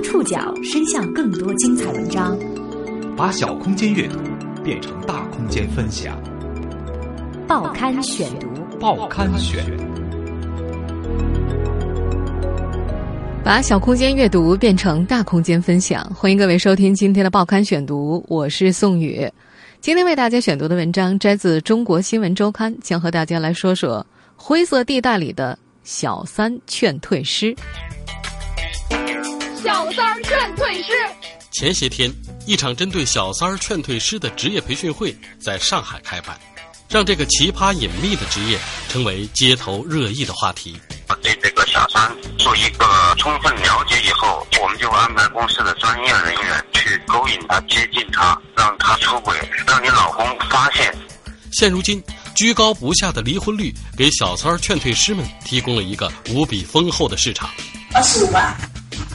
将触角伸向更多精彩文章，把小空间阅读变成大空间分享。报刊选读，报刊选，把小空间阅读变成大空间分享。欢迎各位收听今天的报刊选读，我是宋宇。今天为大家选读的文章摘自《中国新闻周刊》，将和大家来说说灰色地带里的小三劝退师。小三儿劝退师。前些天，一场针对小三儿劝退师的职业培训会在上海开办，让这个奇葩隐秘的职业成为街头热议的话题。对这个小三做一个充分了解以后，我们就安排公司的专业人员去勾引他、接近他，让他出轨，让你老公发现。现如今，居高不下的离婚率给小三儿劝退师们提供了一个无比丰厚的市场。二十五万。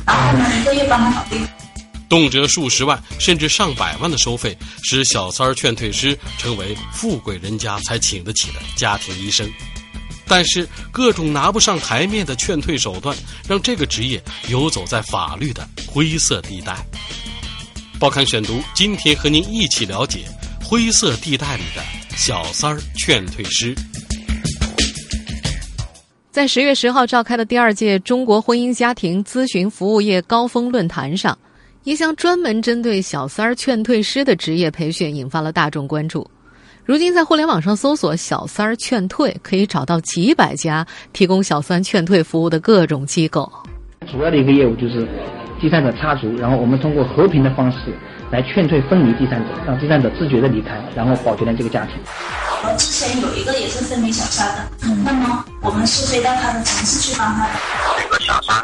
动辄数十万甚至上百万的收费，使小三儿劝退师成为富贵人家才请得起的家庭医生。但是，各种拿不上台面的劝退手段，让这个职业游走在法律的灰色地带。报刊选读，今天和您一起了解灰色地带里的小三儿劝退师。在十月十号召开的第二届中国婚姻家庭咨询服务业高峰论坛上，一项专门针对小三儿劝退师的职业培训引发了大众关注。如今，在互联网上搜索“小三儿劝退”，可以找到几百家提供小三劝退服务的各种机构。主要的一个业务就是第三者插足，然后我们通过和平的方式来劝退分离第三者，让第三者自觉的离开，然后保全了这个家庭。我之前有一个也是分离小三的，那么我们是飞到他的城市去帮他的。这个小三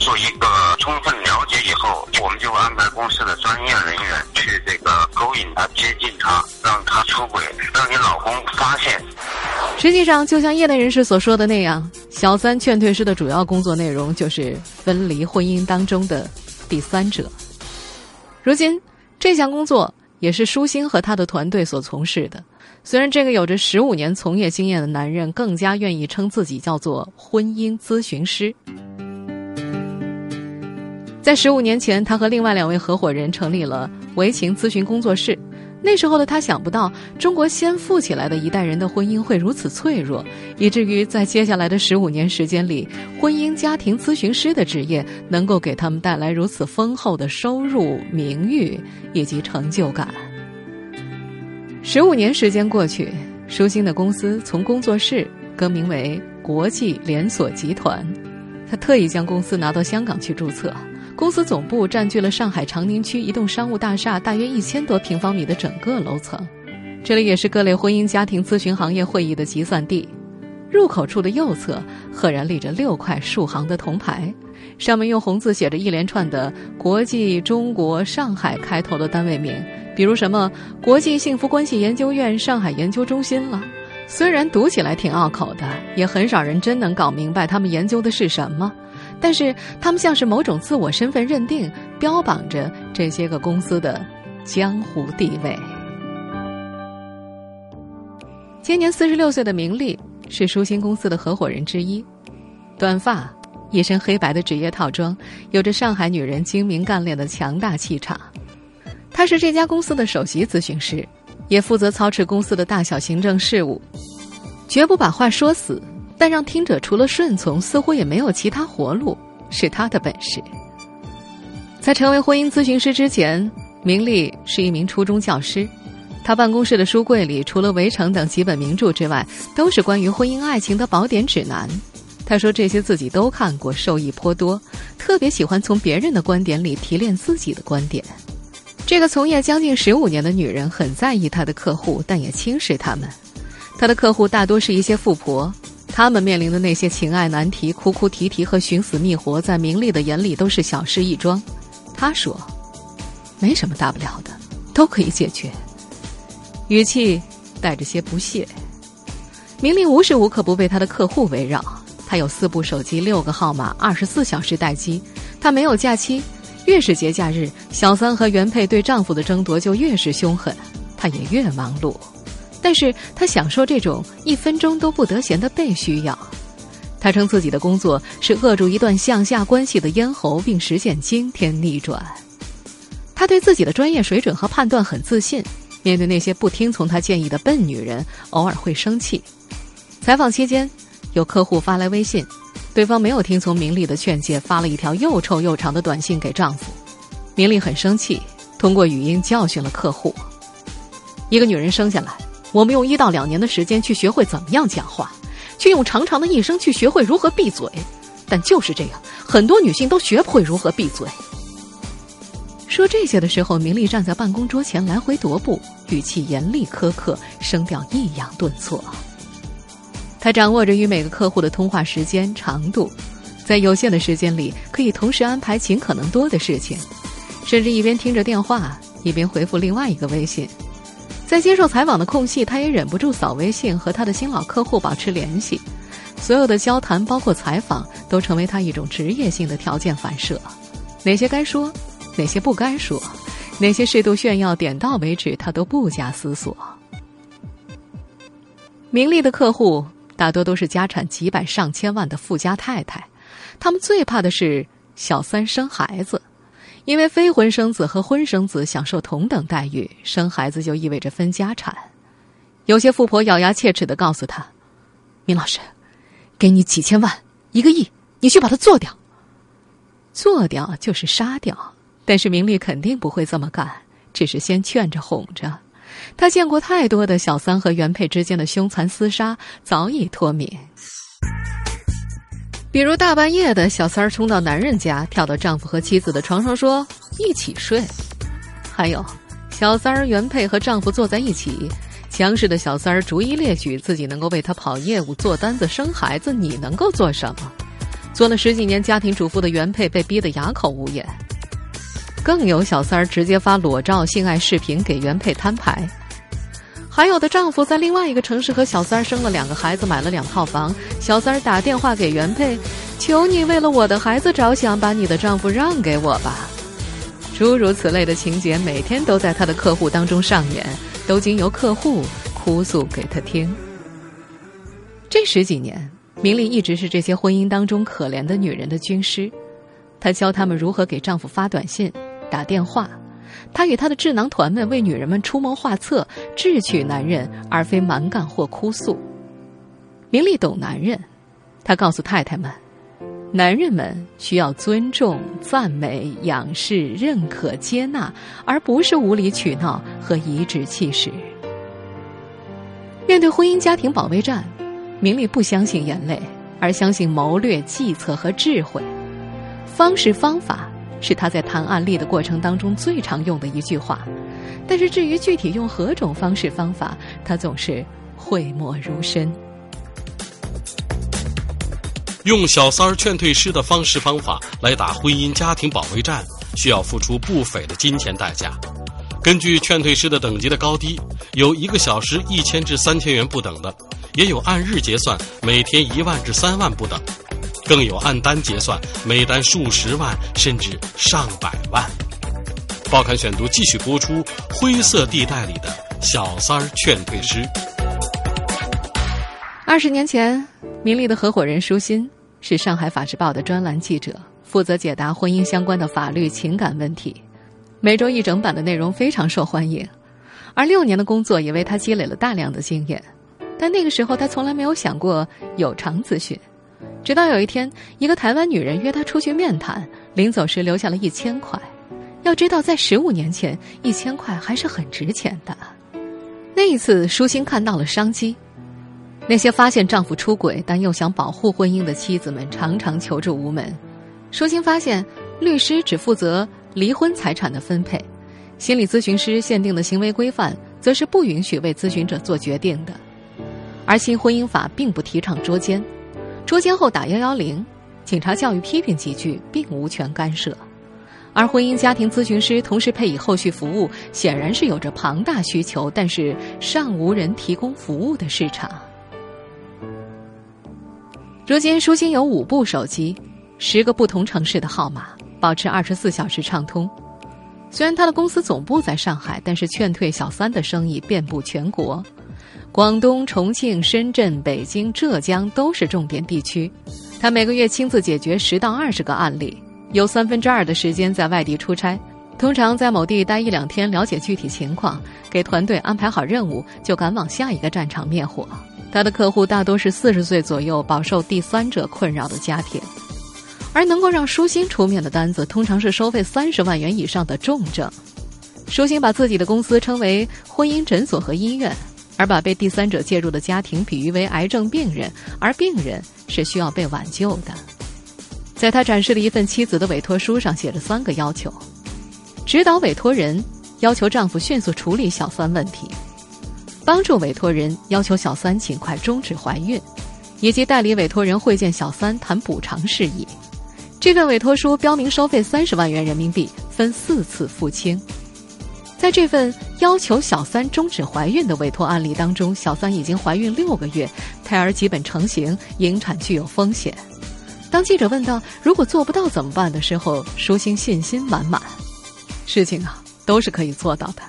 做一个充分了解以后，我们就安排公司的专业人员去这个勾引他、接近他，让他出轨，让你老公发现。实际上，就像业内人士所说的那样，小三劝退师的主要工作内容就是分离婚姻当中的第三者。如今，这项工作也是舒心和他的团队所从事的。虽然这个有着十五年从业经验的男人更加愿意称自己叫做婚姻咨询师，在十五年前，他和另外两位合伙人成立了维情咨询工作室。那时候的他想不到，中国先富起来的一代人的婚姻会如此脆弱，以至于在接下来的十五年时间里，婚姻家庭咨询师的职业能够给他们带来如此丰厚的收入、名誉以及成就感。十五年时间过去，舒心的公司从工作室更名为国际连锁集团。他特意将公司拿到香港去注册，公司总部占据了上海长宁区一栋商务大厦大约一千多平方米的整个楼层。这里也是各类婚姻家庭咨询行业会议的集散地。入口处的右侧赫然立着六块竖行的铜牌，上面用红字写着一连串的“国际中国上海”开头的单位名。比如什么国际幸福关系研究院上海研究中心了，虽然读起来挺拗口的，也很少人真能搞明白他们研究的是什么，但是他们像是某种自我身份认定，标榜着这些个公司的江湖地位。今年四十六岁的明丽是舒心公司的合伙人之一，短发，一身黑白的职业套装，有着上海女人精明干练的强大气场。她是这家公司的首席咨询师，也负责操持公司的大小行政事务，绝不把话说死，但让听者除了顺从，似乎也没有其他活路，是他的本事。在成为婚姻咨询师之前，明丽是一名初中教师，他办公室的书柜里除了《围城》等几本名著之外，都是关于婚姻爱情的宝典指南。他说这些自己都看过，受益颇多，特别喜欢从别人的观点里提炼自己的观点。这个从业将近十五年的女人很在意她的客户，但也轻视他们。她的客户大多是一些富婆，他们面临的那些情爱难题、哭哭啼啼和寻死觅活，在明丽的眼里都是小事一桩。她说：“没什么大不了的，都可以解决。”语气带着些不屑。明丽无时无刻不被她的客户围绕。她有四部手机、六个号码、二十四小时待机。她没有假期。越是节假日，小三和原配对丈夫的争夺就越是凶狠，她也越忙碌。但是她享受这种一分钟都不得闲的被需要。他称自己的工作是扼住一段向下关系的咽喉，并实现惊天逆转。他对自己的专业水准和判断很自信。面对那些不听从他建议的笨女人，偶尔会生气。采访期间，有客户发来微信，对方没有听从明丽的劝诫，发了一条又臭又长的短信给丈夫。明丽很生气，通过语音教训了客户：“一个女人生下来，我们用一到两年的时间去学会怎么样讲话，却用长长的一生去学会如何闭嘴。但就是这样，很多女性都学不会如何闭嘴。”说这些的时候，明丽站在办公桌前来回踱步，语气严厉苛刻，声调抑扬顿挫。他掌握着与每个客户的通话时间长度，在有限的时间里可以同时安排尽可能多的事情，甚至一边听着电话，一边回复另外一个微信。在接受采访的空隙，他也忍不住扫微信和他的新老客户保持联系。所有的交谈，包括采访，都成为他一种职业性的条件反射。哪些该说？哪些不该说，哪些适度炫耀，点到为止，他都不假思索。名利的客户大多都是家产几百上千万的富家太太，他们最怕的是小三生孩子，因为非婚生子和婚生子享受同等待遇，生孩子就意味着分家产。有些富婆咬牙切齿的告诉他：“明老师，给你几千万，一个亿，你去把它做掉。做掉就是杀掉。”但是明丽肯定不会这么干，只是先劝着哄着。他见过太多的小三和原配之间的凶残厮杀，早已脱敏。比如大半夜的小三儿冲到男人家，跳到丈夫和妻子的床上说一起睡；还有小三儿原配和丈夫坐在一起，强势的小三儿逐一列举自己能够为他跑业务、做单子、生孩子，你能够做什么？做了十几年家庭主妇的原配被逼得哑口无言。更有小三儿直接发裸照、性爱视频给原配摊牌，还有的丈夫在另外一个城市和小三儿生了两个孩子，买了两套房。小三儿打电话给原配，求你为了我的孩子着想，把你的丈夫让给我吧。诸如此类的情节，每天都在他的客户当中上演，都经由客户哭诉给他听。这十几年，明丽一直是这些婚姻当中可怜的女人的军师，她教他们如何给丈夫发短信。打电话，他与他的智囊团们为女人们出谋划策，智取男人，而非蛮干或哭诉。明丽懂男人，他告诉太太们，男人们需要尊重、赞美、仰视、认可、接纳，而不是无理取闹和颐指气使。面对婚姻家庭保卫战，明丽不相信眼泪，而相信谋略、计策和智慧，方式方法。是他在谈案例的过程当中最常用的一句话，但是至于具体用何种方式方法，他总是讳莫如深。用小三儿劝退师的方式方法来打婚姻家庭保卫战，需要付出不菲的金钱代价。根据劝退师的等级的高低，有一个小时一千至三千元不等的，也有按日结算，每天一万至三万不等。更有按单结算，每单数十万甚至上百万。报刊选读继续播出：灰色地带里的小三儿劝退师。二十年前，明丽的合伙人舒心是上海法制报的专栏记者，负责解答婚姻相关的法律情感问题。每周一整版的内容非常受欢迎，而六年的工作也为他积累了大量的经验。但那个时候，他从来没有想过有偿咨询。直到有一天，一个台湾女人约他出去面谈，临走时留下了一千块。要知道，在十五年前，一千块还是很值钱的。那一次，舒心看到了商机。那些发现丈夫出轨但又想保护婚姻的妻子们，常常求助无门。舒心发现，律师只负责离婚财产的分配，心理咨询师限定的行为规范，则是不允许为咨询者做决定的。而新婚姻法并不提倡捉奸。捉奸后打幺幺零，警察教育批评几句，并无权干涉。而婚姻家庭咨询师同时配以后续服务，显然是有着庞大需求，但是尚无人提供服务的市场。如今，舒心有五部手机，十个不同城市的号码，保持二十四小时畅通。虽然他的公司总部在上海，但是劝退小三的生意遍布全国。广东、重庆、深圳、北京、浙江都是重点地区。他每个月亲自解决十到二十个案例，有三分之二的时间在外地出差。通常在某地待一两天，了解具体情况，给团队安排好任务，就赶往下一个战场灭火。他的客户大多是四十岁左右饱受第三者困扰的家庭，而能够让舒心出面的单子，通常是收费三十万元以上的重症。舒心把自己的公司称为婚姻诊所和医院，而把被第三者介入的家庭比喻为癌症病人，而病人是需要被挽救的。在他展示的一份妻子的委托书上写着三个要求。指导委托人要求丈夫迅速处理小三问题，帮助委托人要求小三尽快终止怀孕，以及代理委托人会见小三谈补偿事宜。这份委托书标明收费三十万元人民币，分四次付清。在这份要求小三终止怀孕的委托案例当中，小三已经怀孕六个月，胎儿基本成型，引产具有风险。当记者问到如果做不到怎么办的时候，舒心信心满满。事情啊，都是可以做到的。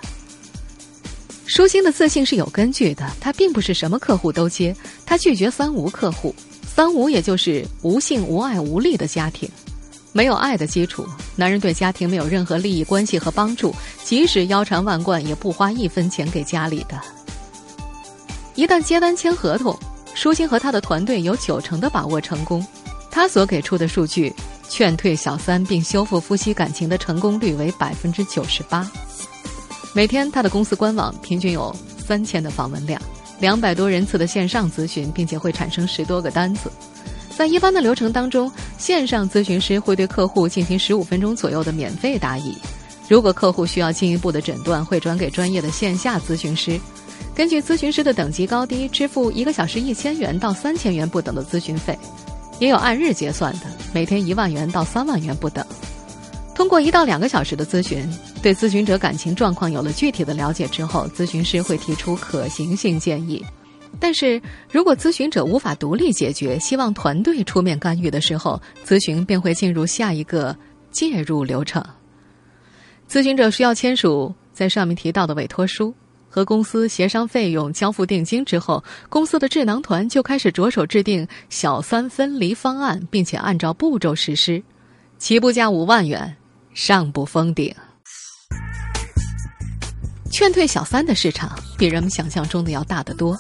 舒心的自信是有根据的，他并不是什么客户都接，他拒绝三无客户。三无也就是无性、无爱、无利的家庭，没有爱的基础，男人对家庭没有任何利益关系和帮助，即使腰缠万贯，也不花一分钱给家里的。一旦接单签合同，舒心和他的团队有九成的把握成功。他所给出的数据。劝退小三并修复夫妻感情的成功率为百分之九十八。每天，他的公司官网平均有三千的访问量，两百多人次的线上咨询，并且会产生十多个单子。在一般的流程当中，线上咨询师会对客户进行十五分钟左右的免费答疑。如果客户需要进一步的诊断，会转给专业的线下咨询师，根据咨询师的等级高低，支付一个小时一千元到三千元不等的咨询费。也有按日结算的，每天一万元到三万元不等。通过一到两个小时的咨询，对咨询者感情状况有了具体的了解之后，咨询师会提出可行性建议。但是如果咨询者无法独立解决，希望团队出面干预的时候，咨询便会进入下一个介入流程。咨询者需要签署在上面提到的委托书。和公司协商费用、交付定金之后，公司的智囊团就开始着手制定小三分离方案，并且按照步骤实施。起步价五万元，上不封顶。劝退小三的市场比人们想象中的要大得多。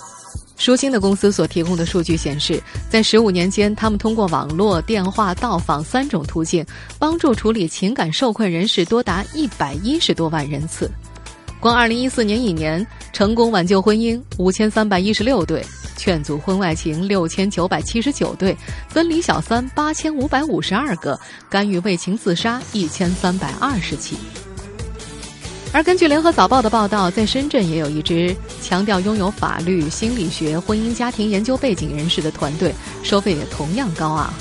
舒心的公司所提供的数据显示，在十五年间，他们通过网络、电话、到访三种途径，帮助处理情感受困人士多达一百一十多万人次。光二零一四年一年，成功挽救婚姻五千三百一十六对，劝阻婚外情六千九百七十九对，分离小三八千五百五十二个，干预为情自杀一千三百二十起。而根据联合早报的报道，在深圳也有一支强调拥有法律、心理学、婚姻家庭研究背景人士的团队，收费也同样高昂，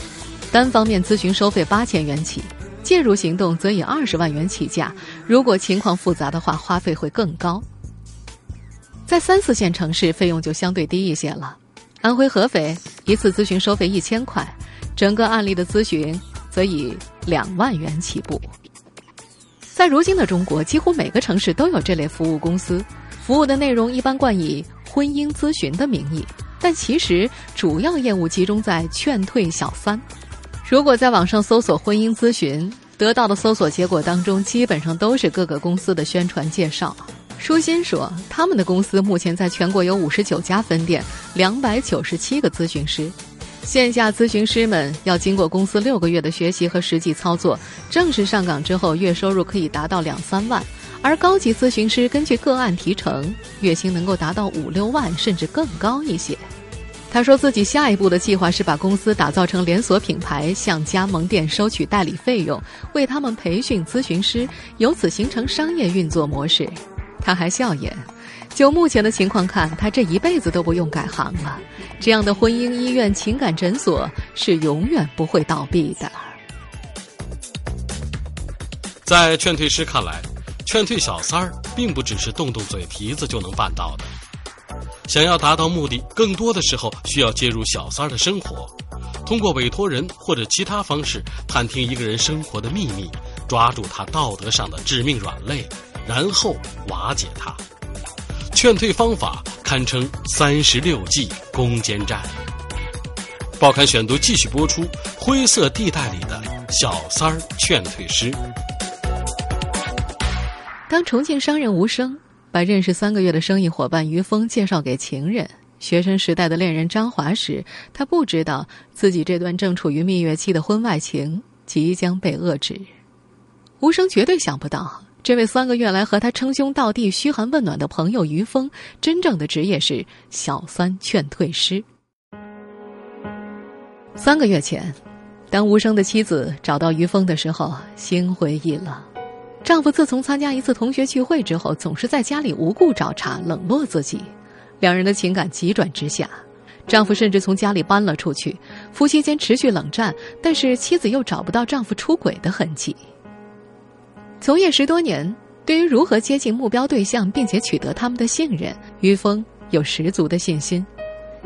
单方面咨询收费八千元起。介入行动则以二十万元起价，如果情况复杂的话，花费会更高。在三四线城市，费用就相对低一些了。安徽合肥一次咨询收费一千块，整个案例的咨询则以两万元起步。在如今的中国，几乎每个城市都有这类服务公司，服务的内容一般冠以婚姻咨询的名义，但其实主要业务集中在劝退小三。如果在网上搜索婚姻咨询，得到的搜索结果当中，基本上都是各个公司的宣传介绍。舒心说，他们的公司目前在全国有五十九家分店，两百九十七个咨询师。线下咨询师们要经过公司六个月的学习和实际操作，正式上岗之后，月收入可以达到两三万。而高级咨询师根据个案提成，月薪能够达到五六万，甚至更高一些。他说自己下一步的计划是把公司打造成连锁品牌，向加盟店收取代理费用，为他们培训咨询师，由此形成商业运作模式。他还笑言，就目前的情况看，他这一辈子都不用改行了。这样的婚姻医院、情感诊所是永远不会倒闭的。在劝退师看来，劝退小三儿并不只是动动嘴皮子就能办到的。想要达到目的，更多的时候需要介入小三儿的生活，通过委托人或者其他方式探听一个人生活的秘密，抓住他道德上的致命软肋，然后瓦解他。劝退方法堪称三十六计攻坚战。报刊选读继续播出：灰色地带里的小三儿劝退师。当重庆商人吴生把认识三个月的生意伙伴于峰介绍给情人、学生时代的恋人张华时，他不知道自己这段正处于蜜月期的婚外情即将被遏制。吴生绝对想不到，这位三个月来和他称兄道弟、嘘寒问暖的朋友于峰，真正的职业是小三劝退师。三个月前，当吴生的妻子找到于峰的时候，心灰意冷。丈夫自从参加一次同学聚会之后，总是在家里无故找茬，冷落自己，两人的情感急转直下。丈夫甚至从家里搬了出去，夫妻间持续冷战。但是妻子又找不到丈夫出轨的痕迹。从业十多年，对于如何接近目标对象并且取得他们的信任，于峰有十足的信心。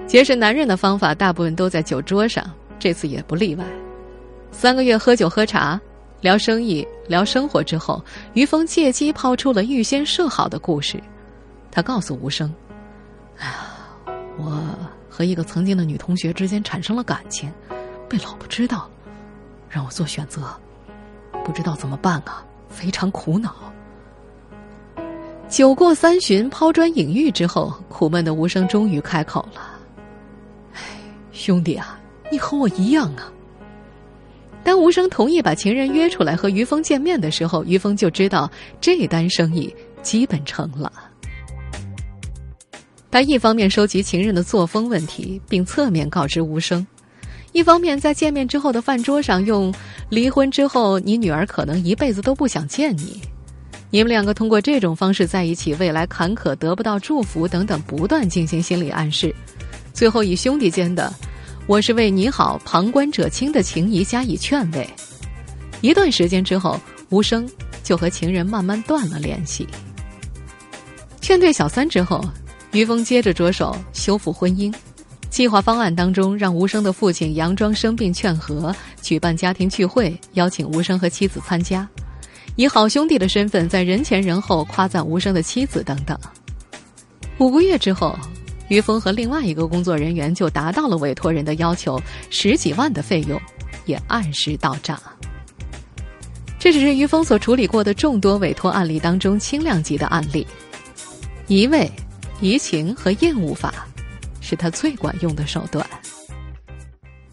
结识男人的方法大部分都在酒桌上，这次也不例外。三个月喝酒喝茶，聊生意，聊生活之后，于峰借机抛出了预先设好的故事。他告诉吴生：“哎呀，我和一个曾经的女同学之间产生了感情，被老婆知道了，让我做选择，不知道怎么办啊，非常苦恼。”酒过三巡，抛砖引玉之后，苦闷的吴生终于开口了。兄弟啊，你和我一样啊！当吴生同意把情人约出来和于峰见面的时候，于峰就知道这单生意基本成了。他一方面收集情人的作风问题，并侧面告知吴生；一方面在见面之后的饭桌上用“离婚之后，你女儿可能一辈子都不想见你”，你们两个通过这种方式在一起，未来坎坷得不到祝福等等，不断进行心理暗示。最后以兄弟间的“我是为你好，旁观者清”的情谊加以劝慰。一段时间之后，吴生就和情人慢慢断了联系。劝退小三之后，于峰接着着手修复婚姻。计划方案当中，让吴生的父亲佯装生病劝和，举办家庭聚会，邀请吴生和妻子参加，以好兄弟的身份在人前人后夸赞吴生的妻子等等。五个月之后。于峰和另外一个工作人员就达到了委托人的要求，十几万的费用也按时到账。这只是于峰所处理过的众多委托案例当中轻量级的案例。一位、移情和厌恶法是他最管用的手段。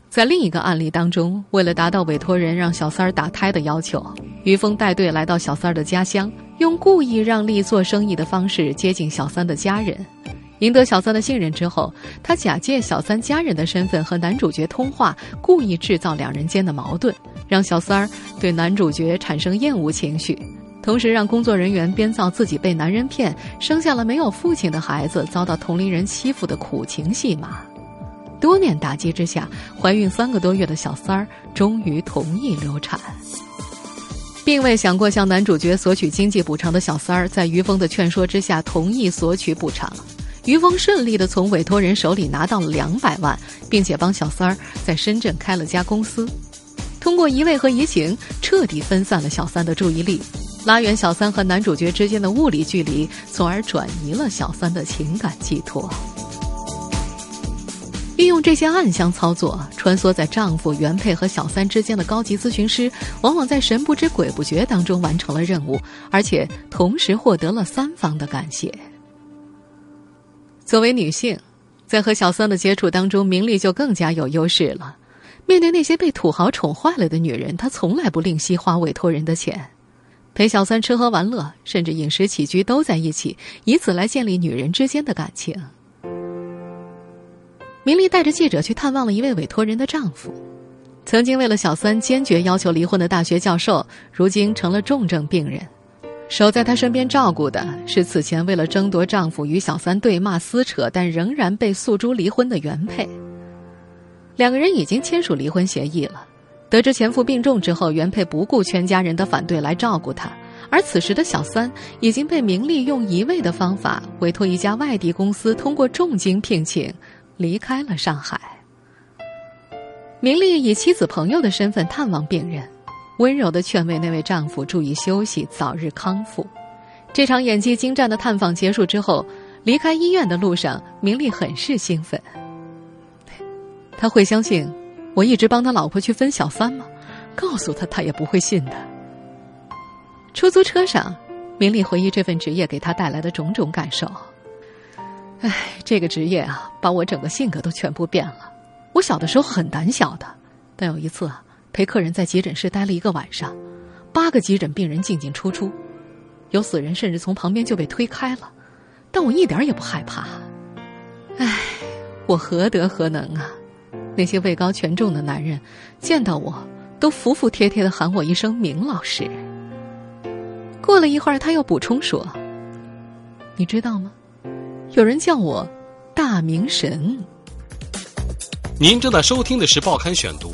在另一个案例当中，为了达到委托人让小三儿打胎的要求，于峰带队来到小三儿的家乡，用故意让利做生意的方式接近小三的家人。赢得小三的信任之后，他假借小三家人的身份和男主角通话，故意制造两人间的矛盾，让小三儿对男主角产生厌恶情绪，同时让工作人员编造自己被男人骗，生下了没有父亲的孩子，遭到同龄人欺负的苦情戏码。多面打击之下，怀孕三个多月的小三儿终于同意流产。并未想过向男主角索取经济补偿的小三儿，在于峰的劝说之下，同意索取补偿。于峰顺利的从委托人手里拿到了两百万，并且帮小三儿在深圳开了家公司。通过一位和移情，彻底分散了小三的注意力，拉远小三和男主角之间的物理距离，从而转移了小三的情感寄托。运用这些暗箱操作，穿梭在丈夫、原配和小三之间的高级咨询师，往往在神不知鬼不觉当中完成了任务，而且同时获得了三方的感谢。作为女性，在和小三的接触当中，明丽就更加有优势了。面对那些被土豪宠坏了的女人，她从来不吝惜花委托人的钱，陪小三吃喝玩乐，甚至饮食起居都在一起，以此来建立女人之间的感情。明丽带着记者去探望了一位委托人的丈夫，曾经为了小三坚决要求离婚的大学教授，如今成了重症病人。守在她身边照顾的是此前为了争夺丈夫与小三对骂撕扯，但仍然被诉诸离婚的原配。两个人已经签署离婚协议了。得知前夫病重之后，原配不顾全家人的反对来照顾他，而此时的小三已经被明丽用一味的方法委托一家外地公司，通过重金聘请，离开了上海。明丽以妻子朋友的身份探望病人。温柔的劝慰那位丈夫注意休息，早日康复。这场演技精湛的探访结束之后，离开医院的路上，明丽很是兴奋。他会相信我一直帮他老婆去分小三吗？告诉他，他也不会信的。出租车上，明丽回忆这份职业给他带来的种种感受。唉，这个职业啊，把我整个性格都全部变了。我小的时候很胆小的，但有一次啊，陪客人在急诊室待了一个晚上，八个急诊病人进进出出，有死人甚至从旁边就被推开了，但我一点也不害怕。唉，我何德何能啊？那些位高权重的男人见到我都服服帖帖的喊我一声明老师。过了一会儿，他又补充说：“你知道吗？有人叫我大明神。”您正在收听的是《报刊选读》，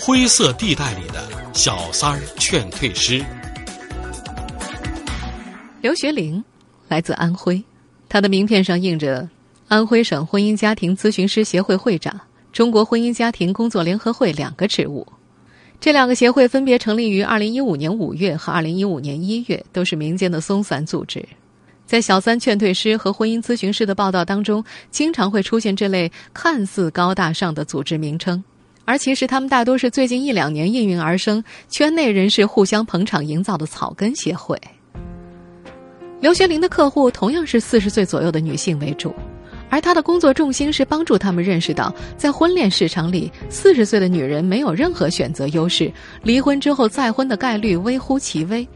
灰色地带里的小三儿劝退师。刘学龄来自安徽，他的名片上印着安徽省婚姻家庭咨询师协会会长、中国婚姻家庭工作联合会两个职务。这两个协会分别成立于二零一五年五月和二零一五年一月，都是民间的松散组织。在小三劝退师和婚姻咨询师的报道当中，经常会出现这类看似高大上的组织名称，而其实他们大多是最近一两年应运而生、圈内人士互相捧场营造的草根协会。刘学林的客户同样是四十岁左右的女性为主。而他的工作重心是帮助他们认识到，在婚恋市场里，四十岁的女人没有任何选择优势，离婚之后再婚的概率微乎其微。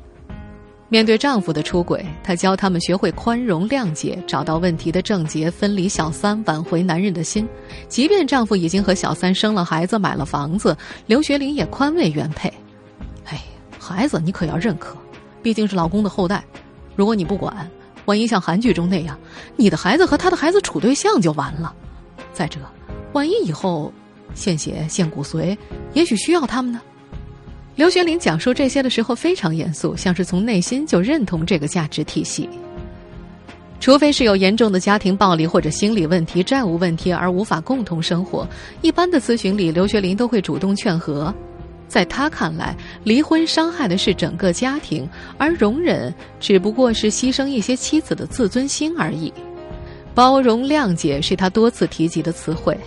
面对丈夫的出轨，她教他们学会宽容谅解，找到问题的症结，分离小三，挽回男人的心。即便丈夫已经和小三生了孩子，买了房子，刘学玲也宽慰原配：“哎，孩子你可要认可，毕竟是老公的后代。如果你不管。”万一像韩剧中那样，你的孩子和他的孩子处对象就完了。再者，万一以后献血献骨髓，也许需要他们呢。刘学林讲述这些的时候非常严肃，像是从内心就认同这个价值体系。除非是有严重的家庭暴力或者心理问题、债务问题而无法共同生活，一般的咨询里，刘学林都会主动劝和。在他看来，离婚伤害的是整个家庭，而容忍只不过是牺牲一些妻子的自尊心而已。包容谅解是他多次提及的词汇。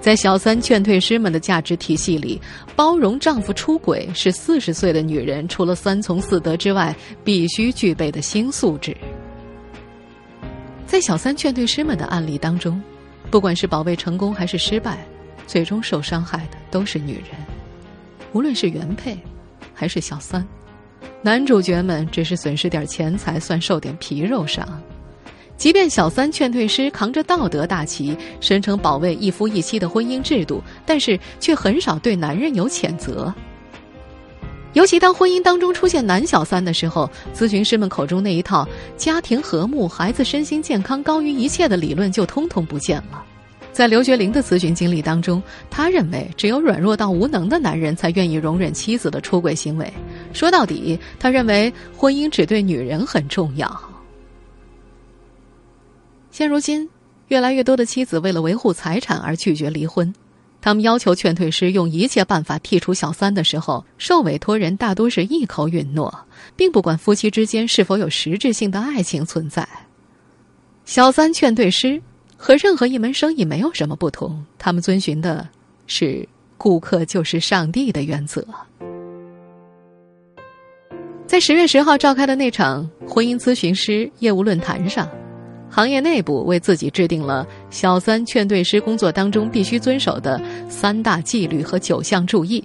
在小三劝退师们的价值体系里，包容丈夫出轨是四十岁的女人除了三从四德之外必须具备的新素质。在小三劝退师们的案例当中，不管是保卫成功还是失败，最终受伤害的都是女人。无论是原配，还是小三，男主角们只是损失点钱财，算受点皮肉伤。即便小三劝退师扛着道德大旗，声称保卫一夫一妻的婚姻制度，但是却很少对男人有谴责。尤其当婚姻当中出现男小三的时候，咨询师们口中那一套家庭和睦、孩子身心健康高于一切的理论就通通不见了。在刘学玲的咨询经历当中，他认为只有软弱到无能的男人才愿意容忍妻子的出轨行为。说到底，他认为婚姻只对女人很重要。现如今，越来越多的妻子为了维护财产而拒绝离婚，他们要求劝退师用一切办法剔除小三的时候，受委托人大多是一口允诺，并不管夫妻之间是否有实质性的爱情存在。小三劝退师。和任何一门生意没有什么不同，他们遵循的是“顾客就是上帝”的原则。在十月十号召开的那场婚姻咨询师业务论坛上，行业内部为自己制定了小三劝退师工作当中必须遵守的三大纪律和九项注意，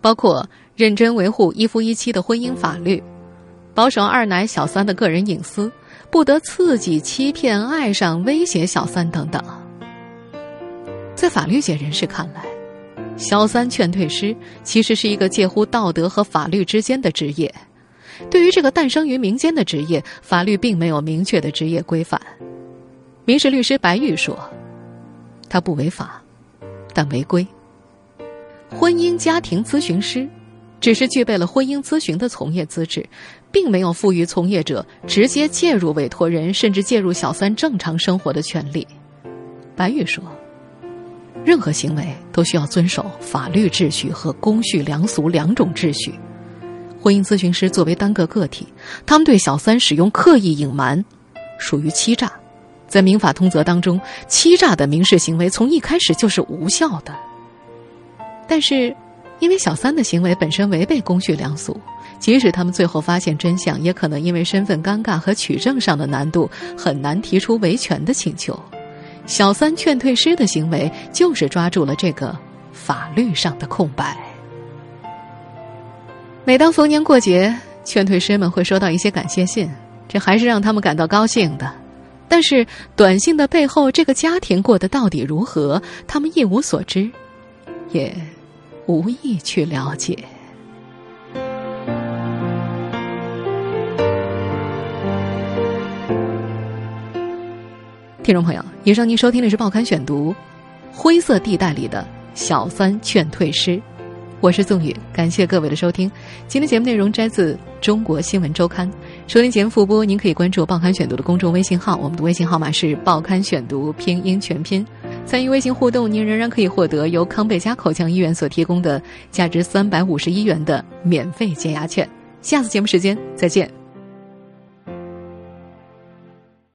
包括认真维护一夫一妻的婚姻法律，保守二奶小三的个人隐私。不得刺激、欺骗、爱上、威胁小三等等。在法律界人士看来，小三劝退师其实是一个介乎道德和法律之间的职业。对于这个诞生于民间的职业，法律并没有明确的职业规范。民事律师白玉说：“他不违法，但违规。婚姻家庭咨询师只是具备了婚姻咨询的从业资质。”并没有赋予从业者直接介入委托人甚至介入小三正常生活的权利。白玉说：“任何行为都需要遵守法律秩序和公序良俗两种秩序。婚姻咨询师作为单个个体，他们对小三使用刻意隐瞒，属于欺诈，在民法通则当中，欺诈的民事行为从一开始就是无效的。但是，因为小三的行为本身违背公序良俗，即使他们最后发现真相，也可能因为身份尴尬和取证上的难度，很难提出维权的请求。小三劝退师的行为就是抓住了这个法律上的空白。每当逢年过节，劝退师们会收到一些感谢信，这还是让他们感到高兴的。但是短信的背后，这个家庭过得到底如何，他们一无所知，也无意去了解。听众朋友，以上您收听的是《报刊选读》，灰色地带里的小三劝退师。我是宋宇，感谢各位的收听。今天节目内容摘自《中国新闻周刊》。收听节目复播，您可以关注《报刊选读》的公众微信号，我们的微信号码是“报刊选读”拼音全拼。参与微信互动，您仍然可以获得由康贝佳口腔医院所提供的价值三百五十一元的免费解压券。下次节目时间再见。